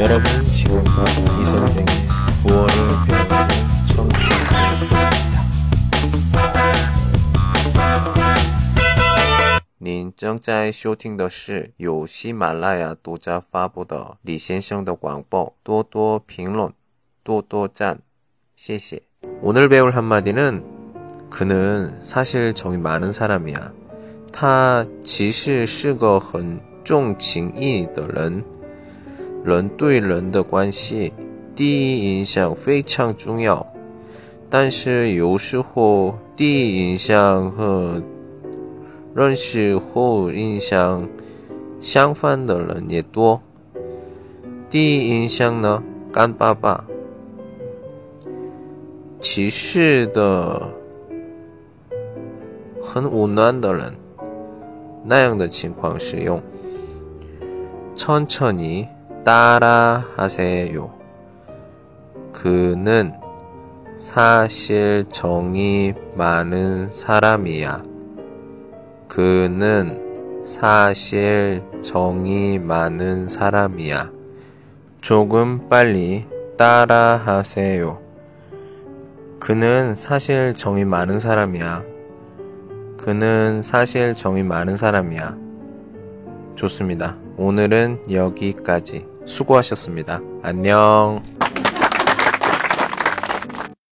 여러분 지금 이 선생의 구월을 배우고 청취하고 계십니다. 您正在收听的是由喜马拉雅独家发布的李先生的广播，多多评论，多多赞，谢谢。 오늘 배울 한마디는 그는 사실 정이 많은 사람이야. 他其实是个很重情义的人。 人对人的关系，第一印象非常重要。但是有时候，第一印象和认识后印象相反的人也多。第一印象呢，干巴巴、歧视的、很温暖的人，那样的情况使用。천천히 따라 하세요. 그는 사실 정이 많은 사람이야. 그는 사실 정이 많은 사람이야. 조금 빨리 따라 하세요. 그는 사실 정이 많은 사람이야. 그는 사실 정이 많은 사람이야. 좋습니다. 오늘은 여기까지. 수고하셨습니다. 안녕.